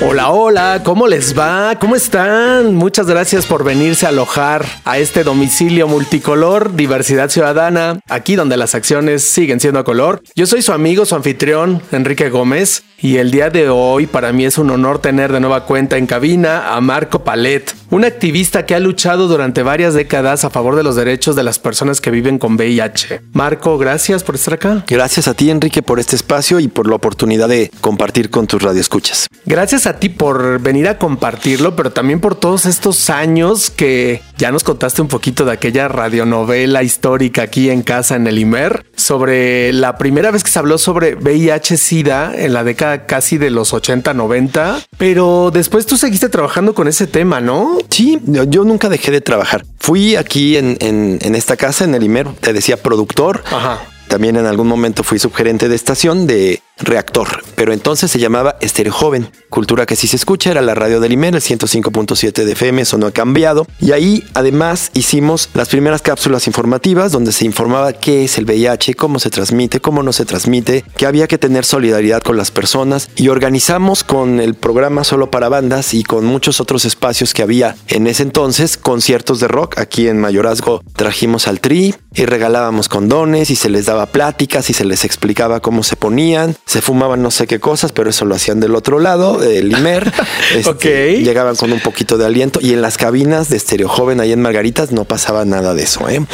Hola, hola, ¿cómo les va? ¿Cómo están? Muchas gracias por venirse a alojar a este domicilio multicolor, diversidad ciudadana, aquí donde las acciones siguen siendo a color. Yo soy su amigo, su anfitrión, Enrique Gómez, y el día de hoy para mí es un honor tener de nueva cuenta en cabina a Marco Palet, un activista que ha luchado durante varias décadas a favor de los derechos de las personas que viven con VIH. Marco, gracias por estar acá. Gracias a ti, Enrique, por este espacio y por la oportunidad de compartir con tus radioescuchas. Gracias a ti por venir a compartirlo, pero también por todos estos años que ya nos contaste un poquito de aquella radionovela histórica aquí en casa en el IMER sobre la primera vez que se habló sobre VIH-Sida en la década casi de los 80, 90, pero después tú seguiste trabajando con ese tema, ¿no? Sí, yo nunca dejé de trabajar. Fui aquí en, en, en esta casa, en el IMER, te decía productor. Ajá. También en algún momento fui subgerente de estación de reactor, pero entonces se llamaba Estéreo Joven. Cultura que si se escucha era la radio del IMER, el 105.7 de FM, eso no ha cambiado. Y ahí además hicimos las primeras cápsulas informativas donde se informaba qué es el VIH, cómo se transmite, cómo no se transmite, que había que tener solidaridad con las personas y organizamos con el programa solo para bandas y con muchos otros espacios que había en ese entonces conciertos de rock. Aquí en Mayorazgo trajimos al Tri y regalábamos condones y se les daba pláticas y se les explicaba cómo se ponían se fumaban no sé qué cosas, pero eso lo hacían del otro lado, del Imer. Ok. Llegaban con un poquito de aliento y en las cabinas de Estereo Joven ahí en Margaritas no pasaba nada de eso, ¿eh?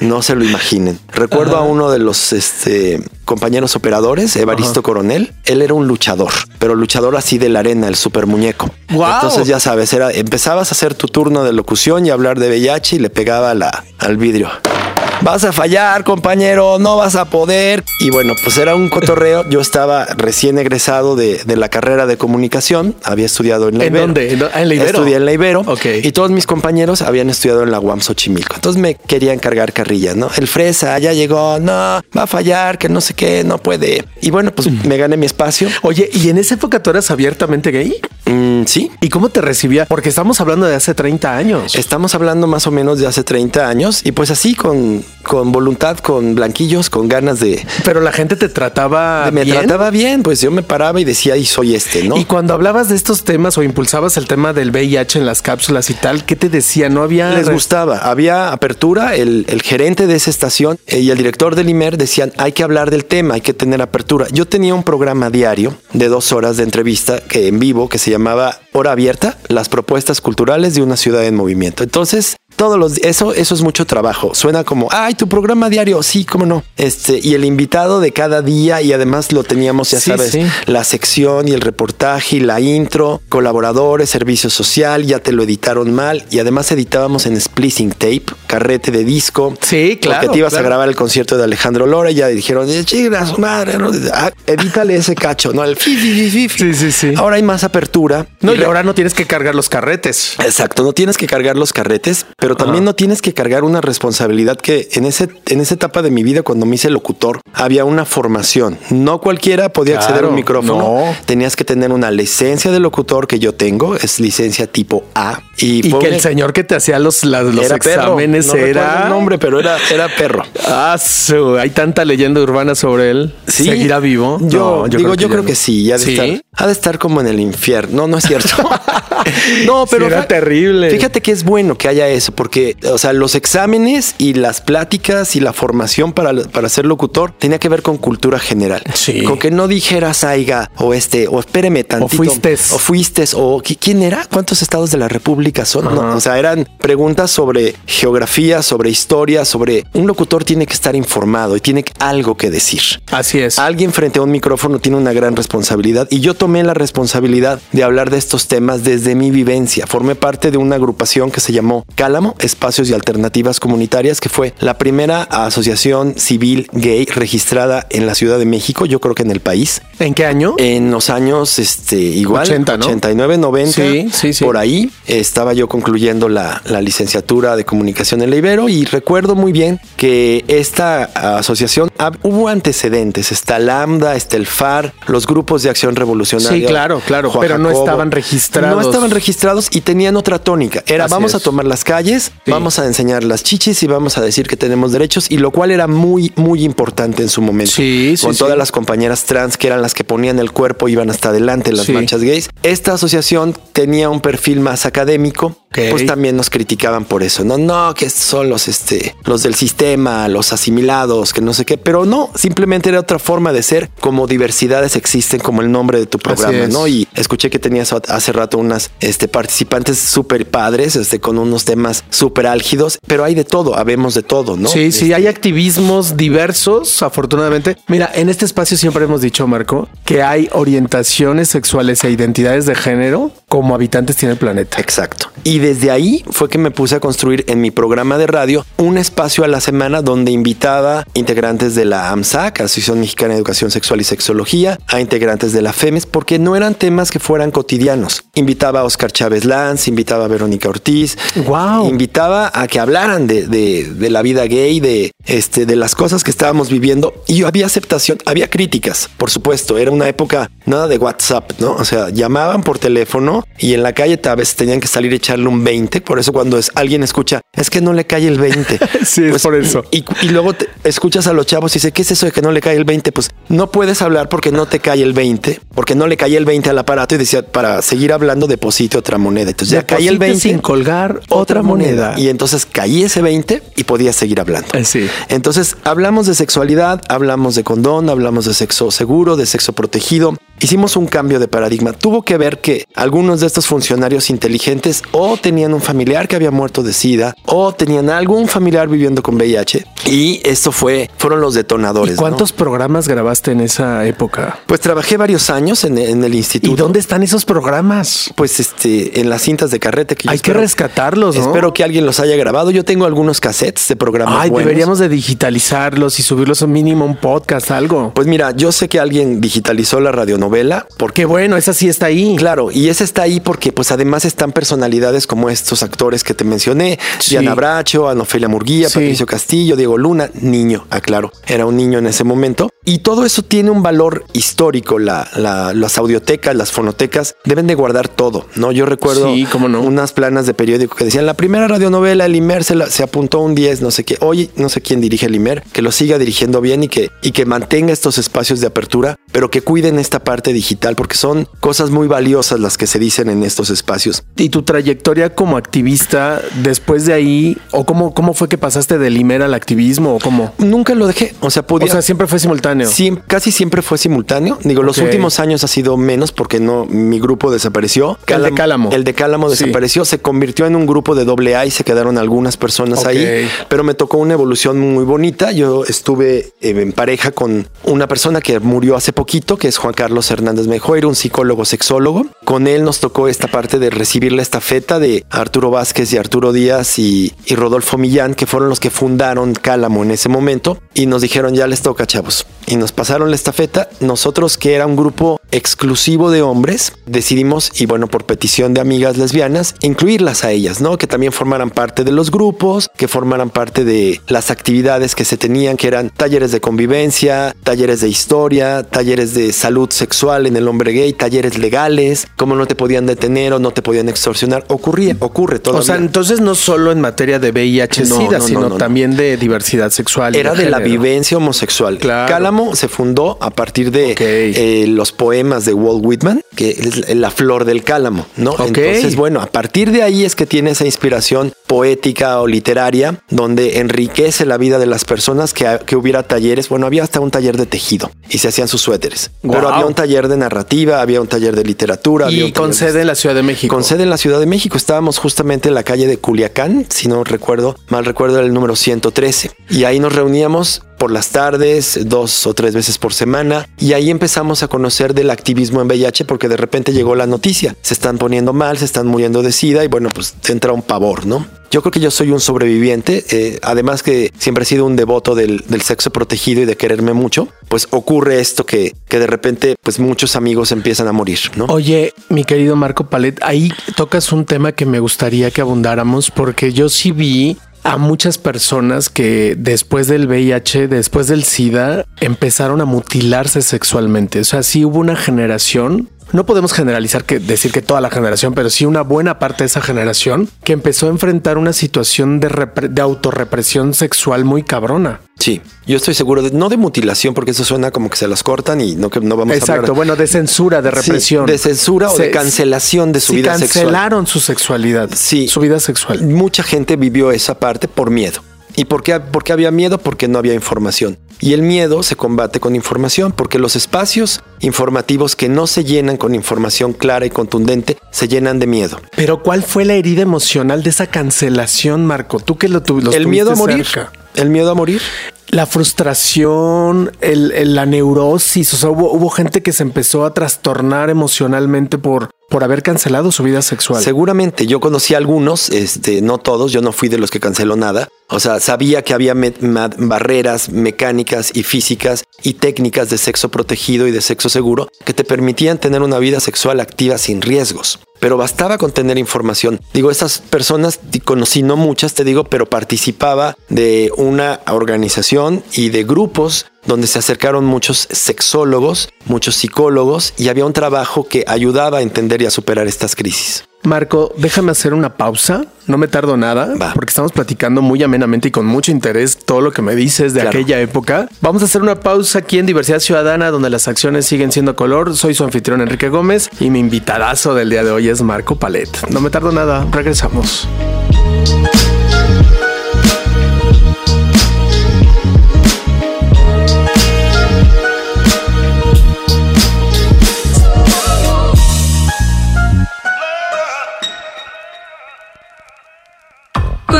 No se lo imaginen. Recuerdo a uno de los este, compañeros operadores, Evaristo Coronel. Él era un luchador, pero luchador así de la arena, el super muñeco. Guau. Entonces ya sabes, era, empezabas a hacer tu turno de locución y hablar de VIH y le pegaba la, al vidrio. Vas a fallar, compañero, no vas a poder. Y bueno, pues era un cotorreo. Yo estaba recién egresado de, de la carrera de comunicación. Había estudiado en la ¿En Ibero. dónde? ¿En dó- ah, en la Ibero? Estudié en la Ibero. Ok. Y todos mis compañeros habían estudiado en la UAM Xochimilco. Entonces me querían cargar carrilla, ¿no? El fresa ya llegó, no, va a fallar, que no sé qué, no puede. Y bueno, pues me gané mi espacio. Oye, ¿y en esa época tú eras abiertamente gay? Mm, sí, ¿Y cómo te recibía? Porque estamos hablando de hace 30 años. Estamos hablando más o menos de hace 30 años y pues así con, con voluntad, con blanquillos, con ganas de... Pero la gente te trataba de- me bien. trataba bien, pues yo me paraba y decía, y soy este, ¿no? Y cuando hablabas de estos temas o impulsabas el tema del VIH en las cápsulas y tal, ¿qué te decía? No había Les gustaba, había apertura, el, el gerente de esa estación eh, y el director del IMER decían, hay que hablar del tema, hay que tener apertura. Yo tenía un programa diario de dos horas de entrevista que en vivo que se llamaba Hora Abierta, las propuestas culturales de una ciudad en movimiento. Entonces, todos los eso eso es mucho trabajo. Suena como, "Ay, tu programa diario." Sí, cómo no. Este, y el invitado de cada día y además lo teníamos, ya Sí, sabes, sí. la sección y el reportaje y la intro, colaboradores, servicio social, ya te lo editaron mal y además editábamos en splicing tape, carrete de disco. Sí, claro, Porque te ibas claro. a grabar el concierto de Alejandro Lora y ya dijeron, "Eh, "Chinga su madre, ¿no? Ah, edítale ese cacho, ¿no? El fi, fi. Sí, sí, sí. Ahora hay más apertura. No, y re- ahora no tienes que cargar los carretes. Exacto, no tienes que cargar los carretes, pero también no tienes que cargar una responsabilidad que en ese en esa etapa de mi vida cuando me hice locutor había una formación. No cualquiera podía acceder a un micrófono. no. Tenías que tener una licencia de locutor que yo tengo, es licencia tipo A y, que el señor que te hacía los, los era perro. exámenes No era. el nombre, pero era era perro. Ah, su- hay tanta leyenda urbana sobre él. Sí. ¿Seguirá vivo? Yo, No, digo, yo creo no. que sí, ya de ¿Sí? estar, ha de estar como en el infierno. No, no es cierto. no, Sí, pero era fa- terrible. Fíjate que es bueno que haya eso, porque, o sea, los exámenes y las pláticas y la formación para, para ser locutor tenía que ver con cultura general. Sí. Con que no dijeras aiga o este, o espéreme tantito. O fuistes, o ¿qui- ¿quién era? ¿Cuántos estados de la República son? No, o sea, eran preguntas sobre geografía, sobre historia, sobre un locutor tiene que estar informado y tiene algo que decir. Así es. Alguien frente a un micrófono tiene una gran responsabilidad y yo tomé la responsabilidad de hablar de estos temas desde mi vivencia. Formé parte de una agrupación que se llamó Cálamo, Espacios y Alternativas Comunitarias, que fue la primera asociación civil gay registrada en la Ciudad de México, yo creo que en el país. ¿En qué año? En los años, este, igual, 80, ¿no? 89, 90, Sí, sí, sí. por ahí. Estaba yo concluyendo la, la licenciatura de comunicación en la Ibero y recuerdo muy bien que esta asociación, hubo antecedentes, está Lambda, está el FAR, los grupos de acción revolucionaria. Sí, claro, claro, Juan pero no estaban registrados. No estaban registrados y tenían otra tónica. Era Así vamos es. a tomar las calles, Sí. vamos a enseñar las chichis y vamos a decir que tenemos derechos y lo cual era muy, muy importante en su momento. Sí, sí, Con todas las compañeras trans que eran las que ponían el cuerpo, iban hasta adelante en las manchas gays. Esta asociación tenía un perfil más académico. Ok. Pues también nos criticaban por eso. No, no, que son los, este, los del sistema, los asimilados, que no sé qué. Pero no, simplemente era otra forma de ser. Como diversidades existen, como el nombre de tu programa. ¿no? Y escuché que tenías hace rato unas este, participantes súper padres, este, con unos temas súper álgidos, pero hay de todo, habemos de todo, ¿no? Sí, sí, Este, hay activismos diversos, afortunadamente. Mira, en este espacio siempre hemos dicho, Marco, que hay orientaciones sexuales e identidades de género como habitantes tiene el planeta. Exacto. Y desde ahí fue que me puse a construir en mi programa de radio un espacio a la semana donde invitaba integrantes de la AMSAC, Asociación Mexicana de Educación Sexual y Sexología, a integrantes de la FEMES, porque no eran temas que fueran cotidianos. Invitaba a Oscar Chávez Lanz, invitaba a Verónica Ortiz, Wow. invitaba a que hablaran de, de- de la vida gay, de, este, de las cosas que estábamos viviendo. Y había aceptación, había críticas, por supuesto. Era una época nada de WhatsApp, ¿no? O sea, llamaban por teléfono y en la calle a veces tenían que salir a echarle un 20. Por eso cuando es, alguien escucha, es que no le cae el 20. Sí, es por eso. Y, y luego te- escuchas a los chavos y dice, ¿qué es eso de que no le cae el 20? Pues no puedes hablar porque no te cae el 20, porque no le cae el 20 al aparato y decía, para seguir hablando, deposite otra moneda. Entonces ya cae el Deposite 20 sin colgar otra moneda. y entonces caí ese 20 y podías seguir hablando. Eh, sí. Entonces hablamos de sexualidad, hablamos de condón, hablamos de sexo seguro, de sexo protegido. Hicimos un cambio de paradigma. Tuvo que ver que algunos de estos funcionarios inteligentes o tenían un familiar que había muerto de SIDA o tenían algún familiar viviendo con VIH y esto fue fueron los detonadores. ¿Y ¿no? cuántos programas grabaste en esa época? Pues trabajé varios años en, en el instituto. ¿Y dónde están esos programas? Pues este, en las cintas de carrete que yo Hay que rescatarlos, ¿no? Espero que alguien los haya grabado. Yo tengo algunos cassettes de programas. Ay, buenos. deberíamos de digitalizarlos y subirlos a mínimo un podcast, algo. Pues mira, yo sé que alguien digitalizó la radionovela porque bueno, esa sí está ahí. Claro, y ese está ahí porque pues además están personalidades como estos actores que te mencioné, Sí. Diana Bracho, Anofelia Murguía, Sí. Patricio Castillo, Diego Luna, niño, aclaro, era un niño en ese momento. Y todo eso tiene un valor histórico, la, la- las audiotecas, las fonotecas deben de guardar todo, ¿no? Yo recuerdo Sí, cómo no. unas planas de periódico que decían, la primera radionovela, el Imer se, la- se apuntó un 10, no sé qué, oye, no sé quién dirige el Imer, que lo siga dirigiendo bien y que, y que mantenga estos espacios de apertura, pero que cuiden esta parte digital, porque son cosas muy valiosas las que se dicen en estos espacios. Y tu trayectoria como activista, después de ahí, o cómo, cómo fue que pasaste del IMER al activismo, o cómo? Nunca lo dejé, o sea, podía... O sea, siempre fue simultáneo. Siem- casi siempre fue simultáneo. Digo, los últimos años ha sido menos porque no, mi grupo desapareció. El de Cálamo. El de Cálamo Sí. desapareció, se convirtió en un grupo de doble A y se quedaron algunas personas ahí. Pero me tocó una evolución muy bonita. Yo estuve eh, en pareja con una persona que murió hace poquito, que es Juan Carlos Hernández Mejoir, un psicólogo sexólogo. Con él nos tocó esta parte de recibir la estafeta de Arturo Vázquez y Arturo Díaz y, y Rodolfo Millán, que fueron los que fundaron Cálamo en ese momento. Y nos dijeron, ya les toca, chavos. Y nos pasaron la estafeta. Nosotros, que era un grupo exclusivo de hombres, decidimos, y bueno, por petición de amigas lesbianas, incluirlas a ellas, ¿no? Que también formaran parte de los grupos, que formaran parte de las actividades que se tenían, que eran talleres de convivencia, talleres de historia, talleres de salud sexual en el hombre gay, talleres legales, cómo no te podían detener o no te podían extorsionar. Ocurría, ocurre todavía. O sea, entonces no solo en materia de VIH, No, SIDA, no, no, sino no, no. también de diversidad sexual. Era de la vivencia homosexual. Claro. Se fundó a partir de Ok. eh, los poemas de Walt Whitman, que es la flor del cálamo, ¿no? Ok. Entonces, bueno, a partir de ahí es que tiene esa inspiración poética o literaria donde enriquece la vida de las personas que, que hubiera talleres. Bueno, había hasta un taller de tejido y se hacían sus suéteres. Pero Wow. había un taller de narrativa, había un taller de literatura. Y con de- sede en la Ciudad de México. con sede en la Ciudad de México. Estábamos justamente en la calle de Culiacán, si no recuerdo, mal recuerdo era el número 113. Y ahí nos reuníamos por las tardes, dos o tres veces por semana. Y ahí empezamos a conocer del activismo en VIH porque de repente llegó la noticia. Se están poniendo mal, se están muriendo de SIDA y bueno, pues entra un pavor, ¿no? Yo creo que yo soy un sobreviviente, eh, además que siempre he sido un devoto del, del, sexo protegido y de quererme mucho, pues ocurre esto que, que de repente pues muchos amigos empiezan a morir, ¿no? Oye, mi querido Marco Palet, ahí tocas un tema que me gustaría que abundáramos porque yo sí vi a muchas personas que después del VIH, después del SIDA, empezaron a mutilarse sexualmente. O sea, sí hubo una generación no podemos generalizar que decir que toda la generación, pero sí una buena parte de esa generación que empezó a enfrentar una situación de, de autorrepresión sexual muy cabrona. Sí, yo estoy seguro de no de mutilación, porque eso suena como que se las cortan y no que no vamos Exacto, a hablar. bueno, de censura, de represión. Sí, de censura o de cancelación de su vida cancelaron sexual. Cancelaron su sexualidad. Sí. Su vida sexual. Mucha gente vivió esa parte por miedo. ¿Y por qué, por qué había miedo? Porque no había información. Y el miedo se combate con información, porque los espacios informativos que no se llenan con información clara y contundente se llenan de miedo. Pero ¿cuál fue la herida emocional de esa cancelación, Marco? Tú que lo tuviste. El miedo a morir. Cerca. El miedo a morir. La frustración, el, el, la neurosis, o sea, hubo, hubo gente que se empezó a trastornar emocionalmente por, por haber cancelado su vida sexual. Seguramente yo conocí a algunos, este, no todos, yo no fui de los que canceló nada. O sea, sabía que había me barreras mecánicas y físicas y técnicas de sexo protegido y de sexo seguro que te permitían tener una vida sexual activa sin riesgos. Pero bastaba con tener información. Digo, estas personas conocí no muchas, te digo, pero participaba de una organización y de grupos donde se acercaron muchos sexólogos, muchos psicólogos y había un trabajo que ayudaba a entender y a superar estas crisis. Marco, déjame hacer una pausa. No me tardo nada Va. porque estamos platicando muy amenamente y con mucho interés todo lo que me dices de Claro. aquella época. Vamos a hacer una pausa aquí en Diversidad Ciudadana donde las acciones siguen siendo color. Soy su anfitrión Enrique Gómez y mi invitadazo del día de hoy es Marco Palet. No me tardo nada. Regresamos.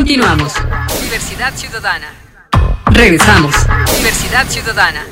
Continuamos. Diversidad Ciudadana. Regresamos. Diversidad Ciudadana.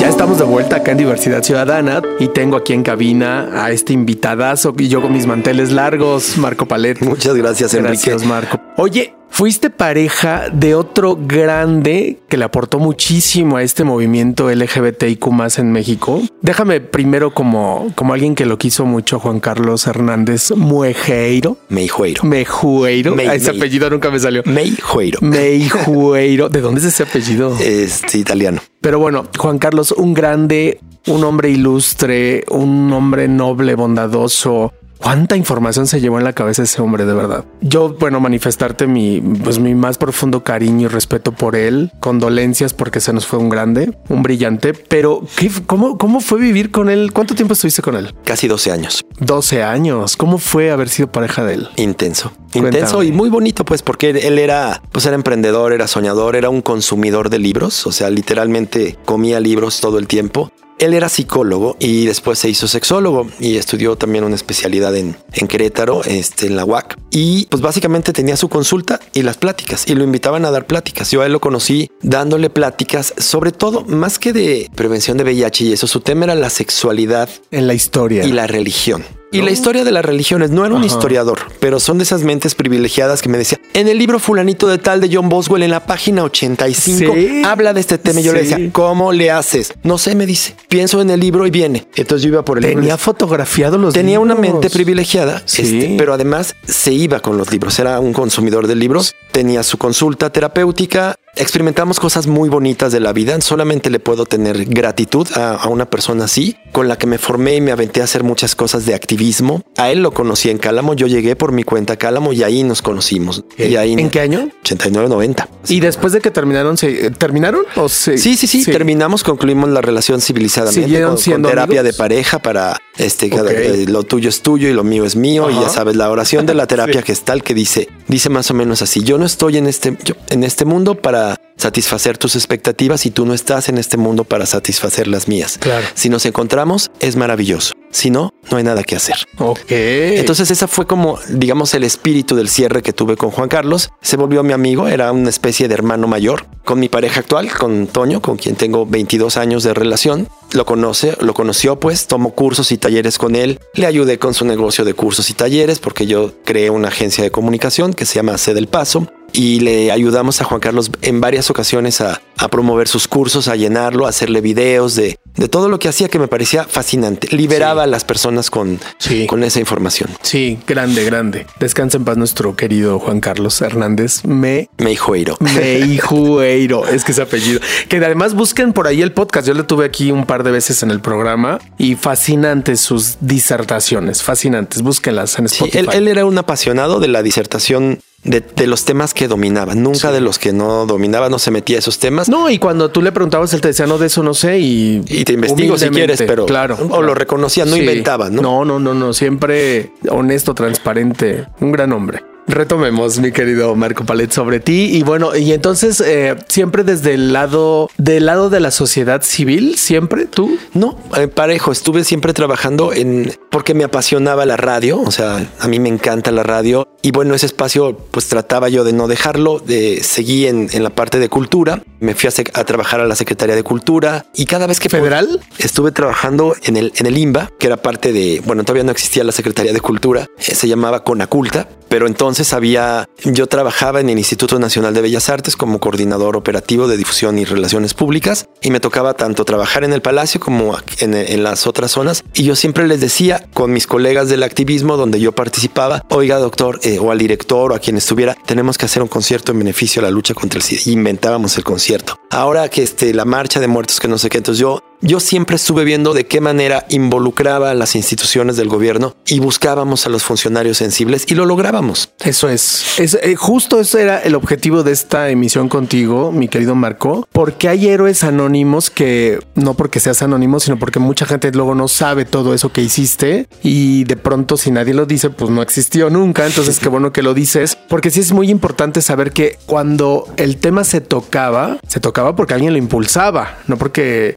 Ya estamos de vuelta acá en Diversidad Ciudadana y tengo aquí en cabina a este invitadazo y yo con mis manteles largos, Marco Palet. Muchas gracias, Enrique. Gracias, Marco. Oye, fuiste pareja de otro grande que le aportó muchísimo a este movimiento LGBTIQ más en México. Déjame primero como, como alguien que lo quiso mucho, Juan Carlos Hernández Muejeiro. Meijueiro. Mejueiro. Mei- Ah, ese Mei. apellido nunca me salió. Meijueiro. Meijueiro. ¿De dónde es ese apellido? Este italiano. Pero bueno, Juan Carlos, un grande, un hombre ilustre, un hombre noble, bondadoso. ¿Cuánta información se llevó en la cabeza ese hombre de verdad? Yo, bueno, manifestarte mi, pues, mi más profundo cariño y respeto por él, condolencias porque se nos fue un grande, un brillante, pero ¿qué, cómo, ¿cómo fue vivir con él? ¿Cuánto tiempo estuviste con él? Casi 12 años. 12 años. ¿Cómo fue haber sido pareja de él? Intenso. Cuéntame. Intenso y muy bonito, pues, porque él, él era, pues, era emprendedor, era soñador, era un consumidor de libros. O sea, literalmente comía libros todo el tiempo. Él era psicólogo y después se hizo sexólogo y estudió también una especialidad en, en Querétaro, este, en la UAC. Y pues básicamente tenía su consulta y las pláticas y lo invitaban a dar pláticas. Yo a él lo conocí dándole pláticas, sobre todo, más que de prevención de VIH y eso, su tema era la sexualidad En la historia. y la religión. Y la historia de las religiones, no era un Ajá. historiador, pero son de esas mentes privilegiadas que me decía, en el libro fulanito de tal de John Boswell, en la página 85, Sí. habla de este tema. Y yo le decía, ¿cómo le haces? No sé, me dice, pienso en el libro y viene. Entonces yo iba por el libro. Tenía fotografiado los Tenía una mente privilegiada, Sí. este, pero además se iba con los libros. Era un consumidor de libros, tenía su consulta terapéutica. Experimentamos cosas muy bonitas de la vida. Solamente le puedo tener gratitud a, a una persona así, con la que me formé y me aventé a hacer muchas cosas de activismo. A él lo conocí en Cálamo. Yo llegué por mi cuenta a Cálamo y ahí nos conocimos. Y ahí ¿En qué año? 89, 90. Y después de que terminaron, ¿se terminaron o se Sí, sí, sí, terminamos, concluimos la relación civilizadamente ¿Siguieron con, con terapia amigos? de pareja para este cada- eh, lo tuyo es tuyo y lo mío es mío y ya sabes la oración de la terapia Sí. gestal que dice dice más o menos así yo no estoy en este yo- en este mundo para satisfacer tus expectativas y tú no estás en este mundo para satisfacer las mías. Claro. Si nos encontramos, es maravilloso. Si no, no hay nada que hacer. Ok. Entonces esa fue como, digamos, el espíritu del cierre que tuve con Juan Carlos. Se volvió mi amigo, era una especie de hermano mayor. Con mi pareja actual, con Toño, con quien tengo 22 años de relación, lo conoce, lo conoció pues, tomó cursos y talleres con él, le ayudé con su negocio de cursos y talleres porque yo creé una agencia de comunicación que se llama C del Paso y le ayudamos a Juan Carlos en varias ocasiones a, a promover sus cursos, a llenarlo, a hacerle videos de, de todo lo que hacía que me parecía fascinante. Liberaba a las personas con, Sí. con esa información. Sí, grande, grande. Descansa en paz nuestro querido Juan Carlos Hernández. Me Me dijo Eiro. Meijueiro, es que es apellido. Que además busquen por ahí el podcast. Yo le tuve aquí un par de veces en el programa y fascinantes sus disertaciones, fascinantes. Búsquenlas en Sí, Spotify. él, él era un apasionado de la disertación de, de los temas que dominaba, nunca de los que no dominaba, no se metía a esos temas. No, y cuando tú le preguntabas, él te decía, no, de eso no sé. Y, Y te investigo si quieres, pero claro. o claro. lo reconocía, no Sí. inventaba, ¿no? No, no, no, no. Siempre honesto, transparente. Un gran hombre. Retomemos, mi querido Marco Palet, sobre ti. Y bueno, y entonces, eh, siempre desde el lado, del lado de la sociedad civil, siempre tú. No, eh, parejo, estuve siempre trabajando en porque me apasionaba la radio, o sea, a mí me encanta la radio y bueno, ese espacio pues trataba yo de no dejarlo, de seguí en, en la parte de cultura, me fui a, a trabajar a la Secretaría de Cultura y cada vez que ¿Federal? estuve trabajando en el en el IMBA, que era parte de, bueno, todavía no existía la Secretaría de Cultura, eh, se llamaba Conaculta, pero entonces había, yo trabajaba en el Instituto Nacional de Bellas Artes como coordinador operativo de difusión y relaciones públicas y me tocaba tanto trabajar en el Palacio como en, las otras zonas y yo siempre les decía con mis colegas del activismo donde yo participaba, oiga doctor eh, o al director o a quien estuviera, tenemos que hacer un concierto en beneficio a la lucha contra el SIDA. Inventábamos el concierto. Ahora que este, la marcha de muertos que no sé qué, entonces yo yo siempre estuve viendo de qué manera involucraba a las instituciones del gobierno y buscábamos a los funcionarios sensibles y lo lográbamos. Eso es. es eh, justo ese era el objetivo de esta emisión contigo, mi querido Marco, porque hay héroes anónimos que no porque seas anónimo, sino porque mucha gente luego no sabe todo eso que hiciste y de pronto si nadie lo dice, pues no existió nunca. Entonces qué bueno que lo dices, porque sí es muy importante saber que cuando el tema se tocaba, se tocaba porque alguien lo impulsaba, no porque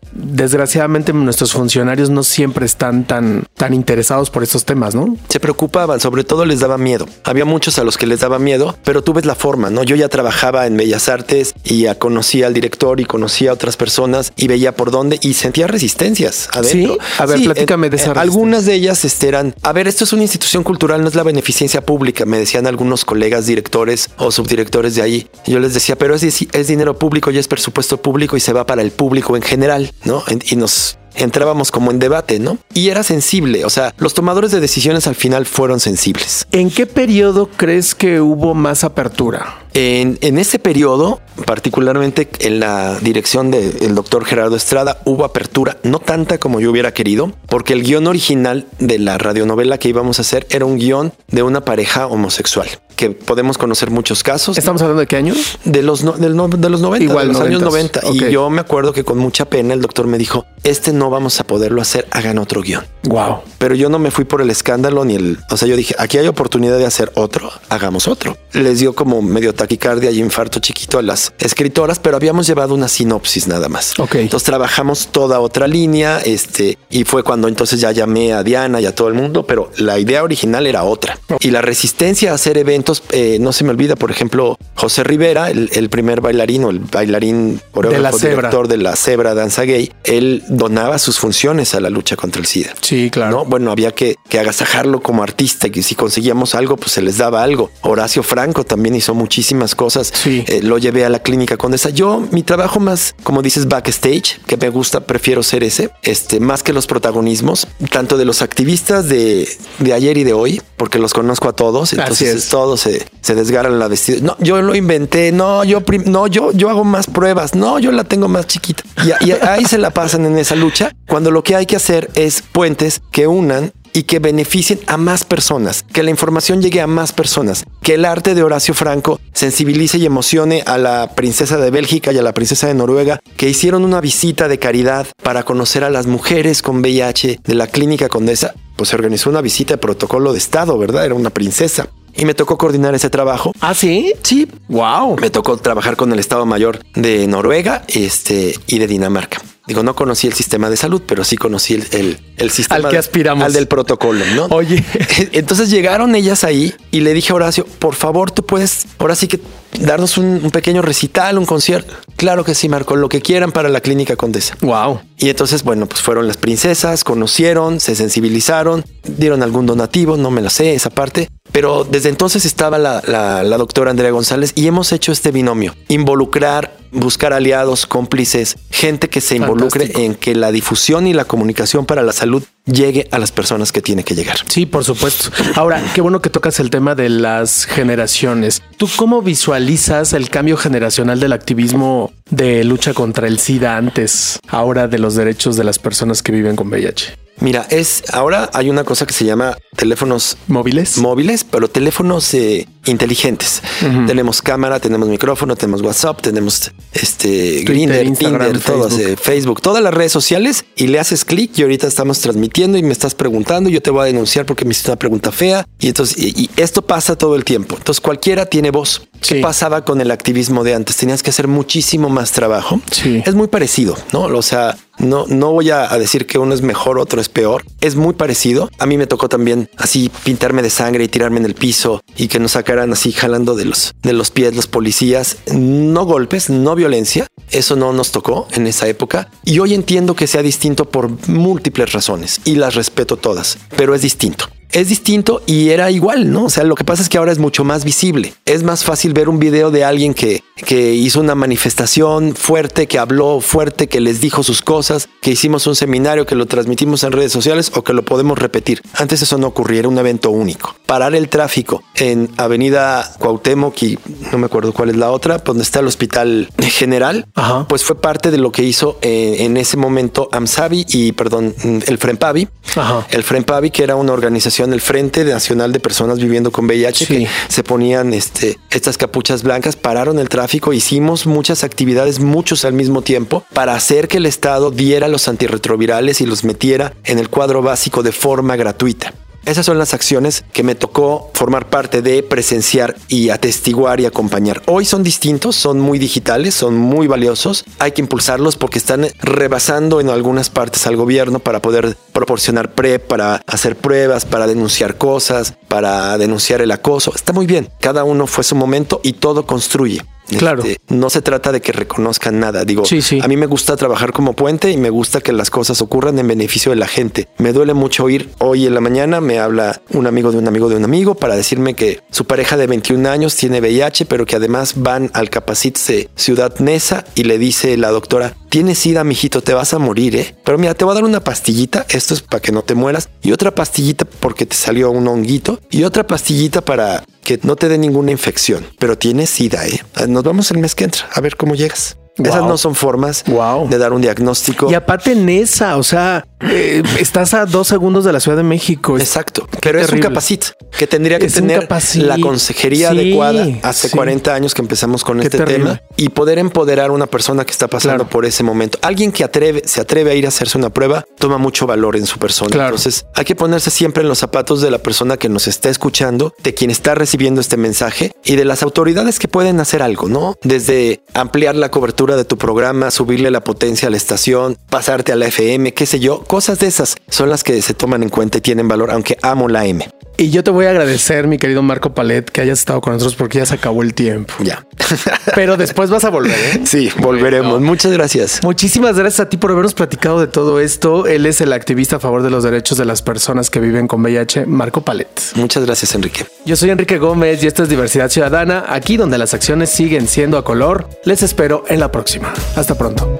desgraciadamente nuestros funcionarios no siempre están tan, tan interesados por estos temas, ¿no? Se preocupaban, sobre todo les daba miedo. Había muchos a los que les daba miedo, pero tú ves la forma, ¿no? Yo ya trabajaba en Bellas Artes y ya conocía al director y conocía a otras personas y veía por dónde y sentía resistencias adentro. ¿Sí? A ver, platícame de esa resistencia. Algunas de ellas este, eran, a ver, esto es una institución cultural, no es la beneficencia pública, me decían algunos colegas directores o subdirectores de ahí. Yo les decía, pero es, es dinero público y es presupuesto público y se va para el público en general, ¿no? Y nos entrábamos como en debate, ¿no? Y era sensible, o sea, los tomadores de decisiones al final fueron sensibles. ¿En qué periodo crees que hubo más apertura? En, en ese periodo, particularmente en la dirección del doctor Gerardo Estrada, hubo apertura, no tanta como yo hubiera querido, porque el guion original de la radionovela que íbamos a hacer era un guion de una pareja homosexual, que podemos conocer muchos casos. ¿Estamos hablando de qué año? De los, no- del no- de los 90, Igual, de los años 90s. 90. Ok. Y yo me acuerdo que con mucha pena el doctor me dijo, este no vamos a poderlo hacer, hagan otro guion. Wow. Pero yo no me fui por el escándalo ni el... O sea, yo dije, aquí hay oportunidad de hacer otro, hagamos otro. Les dio como medio taquicardia y infarto chiquito a las escritoras, pero habíamos llevado una sinopsis nada más. Ok. Entonces trabajamos toda otra línea, este, y fue cuando entonces ya llamé a Diana y a todo el mundo, pero la idea original era otra. Y la resistencia a hacer eventos, eh, no se me olvida, por ejemplo, José Rivera, el, el primer bailarín o el bailarín coreógrafo, Cebra. director de la Cebra Danza Gay, él donaba sus funciones a la lucha contra el SIDA. Sí, claro. ¿no? Bueno, había que, que agasajarlo como artista y que si conseguíamos algo, pues se les daba algo. Horacio Franco también hizo muchísimas cosas. Sí. Eh, lo llevé a la clínica Condesa. Yo, mi trabajo más, como dices, backstage, que me gusta, prefiero ser ese, este, más que los protagonismos, tanto de los activistas de, de ayer y de hoy, porque los conozco a todos, entonces es. todos se, se desgarran la vestida. No, yo lo inventé, no, yo, no, yo, yo hago más pruebas, no, yo la tengo más chiquita. Y, y ahí se la pasan en esa lucha, cuando lo que hay que hacer es puentes que unan y que beneficien a más personas, que la información llegue a más personas, que el arte de Horacio Franco sensibilice y emocione a la princesa de Bélgica y a la princesa de Noruega, que hicieron una visita de caridad para conocer a las mujeres con VIH de la clínica Condesa. Pues se organizó una visita de protocolo de Estado, ¿verdad? Era una princesa. Y me tocó coordinar ese trabajo. ¿Ah, sí? Sí, Wow. me tocó trabajar con el Estado Mayor de Noruega este, y de Dinamarca. Digo, no conocí el sistema de salud, pero sí conocí el, el, el sistema. Al que aspiramos. Al del protocolo, ¿no? Oye. Entonces llegaron ellas ahí y le dije a Horacio, por favor, tú puedes ahora sí que darnos un, un pequeño recital, un concierto. Claro que sí, Marco, lo que quieran para la clínica Condesa. Wow. Y entonces, bueno, pues fueron las princesas, conocieron, se sensibilizaron, dieron algún donativo, no me lo sé, esa parte. Pero desde entonces estaba la, la- la doctora Andrea González y hemos hecho este binomio, involucrar, buscar aliados, cómplices, gente que se involucre Fantástico. en que la difusión y la comunicación para la salud llegue a las personas que tiene que llegar. Sí, por supuesto. Ahora, qué bueno que tocas el tema de las generaciones. ¿Tú cómo visualizas el cambio generacional del activismo de lucha contra el SIDA antes, ahora de los derechos de las personas que viven con VIH? Mira, es ahora hay una cosa que se llama teléfonos ¿Móviles? móviles, pero teléfonos eh, inteligentes. Tenemos cámara, tenemos micrófono, tenemos WhatsApp, tenemos este Grindr, Instagram, Tinder, todas, Facebook. eh, Facebook, todas las redes sociales y le haces clic y ahorita estamos transmitiendo y me estás preguntando, yo te voy a denunciar porque me hiciste una pregunta fea y entonces y, y esto pasa todo el tiempo. Entonces cualquiera tiene voz. ¿Qué Sí. pasaba con el activismo de antes? Tenías que hacer muchísimo más trabajo. Sí. Es muy parecido, ¿no? O sea, no, no voy a, a decir que uno es mejor, otro es peor. Es muy parecido. A mí me tocó también así pintarme de sangre y tirarme en el piso y que nos sacaran así jalando de los, de los pies los policías. No golpes, no violencia. Eso no nos tocó en esa época. Y hoy entiendo que sea distinto por múltiples razones y las respeto todas, pero es distinto es distinto y era igual, ¿no? O sea, lo que pasa es que ahora es mucho más visible. Es más fácil ver un video de alguien que, que hizo una manifestación fuerte, que habló fuerte, que les dijo sus cosas, que hicimos un seminario, que lo transmitimos en redes sociales o que lo podemos repetir. Antes eso no ocurría, era un evento único. Parar el tráfico en Avenida Cuauhtémoc y no me acuerdo cuál es la otra, donde está el Hospital General, Ajá. pues fue parte de lo que hizo eh, en ese momento AMSAVI y, perdón, el FREMPAVI. Ajá. El FREMPAVI, que era una organización, el Frente Nacional de Personas Viviendo con VIH, Sí. que se ponían este, estas capuchas blancas, pararon el tráfico, hicimos muchas actividades, muchos al mismo tiempo, para hacer que el Estado diera los antirretrovirales y los metiera en el cuadro básico de forma gratuita. Esas son las acciones que me tocó formar parte de presenciar y atestiguar y acompañar. Hoy son distintos, son muy digitales, son muy valiosos. Hay que impulsarlos porque están rebasando en algunas partes al gobierno para poder proporcionar PREP, para hacer pruebas, para denunciar cosas, para denunciar el acoso. Está muy bien. Cada uno fue su momento y todo construye. Claro. Este, no se trata de que reconozcan nada. Digo, Sí, sí. a mí me gusta trabajar como puente y me gusta que las cosas ocurran en beneficio de la gente. Me duele mucho oír hoy en la mañana me habla un amigo de un amigo de un amigo para decirme que su pareja de 21 años tiene VIH, pero que además van al Capacitse Ciudad Nesa y le dice la doctora, tienes sida, mijito, te vas a morir, ¿eh? Pero mira, te voy a dar una pastillita, esto es para que no te mueras, y otra pastillita porque te salió un honguito, y otra pastillita para que no te dé ninguna infección, pero tienes sida, ¿eh? Nos vamos el mes que entra, a ver cómo llegas. Esas Wow. no son formas Wow. de dar un diagnóstico. Y aparte en esa, o sea, eh, estás a dos segundos de la Ciudad de México. Es- Exacto. Pero es terrible. un capacit que tendría que Es tener la consejería Sí, adecuada hace sí. 40 años que empezamos con Qué este terrible. tema y poder empoderar a una persona que está pasando Claro. por ese momento. Alguien que atreve, se atreve a ir a hacerse una prueba toma mucho valor en su persona. Claro. Entonces hay que ponerse siempre en los zapatos de la persona que nos está escuchando, de quien está recibiendo este mensaje y de las autoridades que pueden hacer algo, ¿no? Desde ampliar la cobertura de tu programa, subirle la potencia a la estación, pasarte a la FM, qué sé yo, cosas de esas son las que se toman en cuenta y tienen valor, aunque amo la M. Y yo te voy a agradecer, mi querido Marco Palet, que hayas estado con nosotros porque ya se acabó el tiempo. Ya. Pero después vas a volver. ¿eh? Sí, volveremos. Muchas gracias. Muchísimas gracias a ti por habernos platicado de todo esto. Él es el activista a favor de los derechos de las personas que viven con VIH, Marco Palet. Muchas gracias, Enrique. Yo soy Enrique Gómez y esto es Diversidad Ciudadana, aquí donde las acciones siguen siendo a color. Les espero en la próxima. Hasta pronto.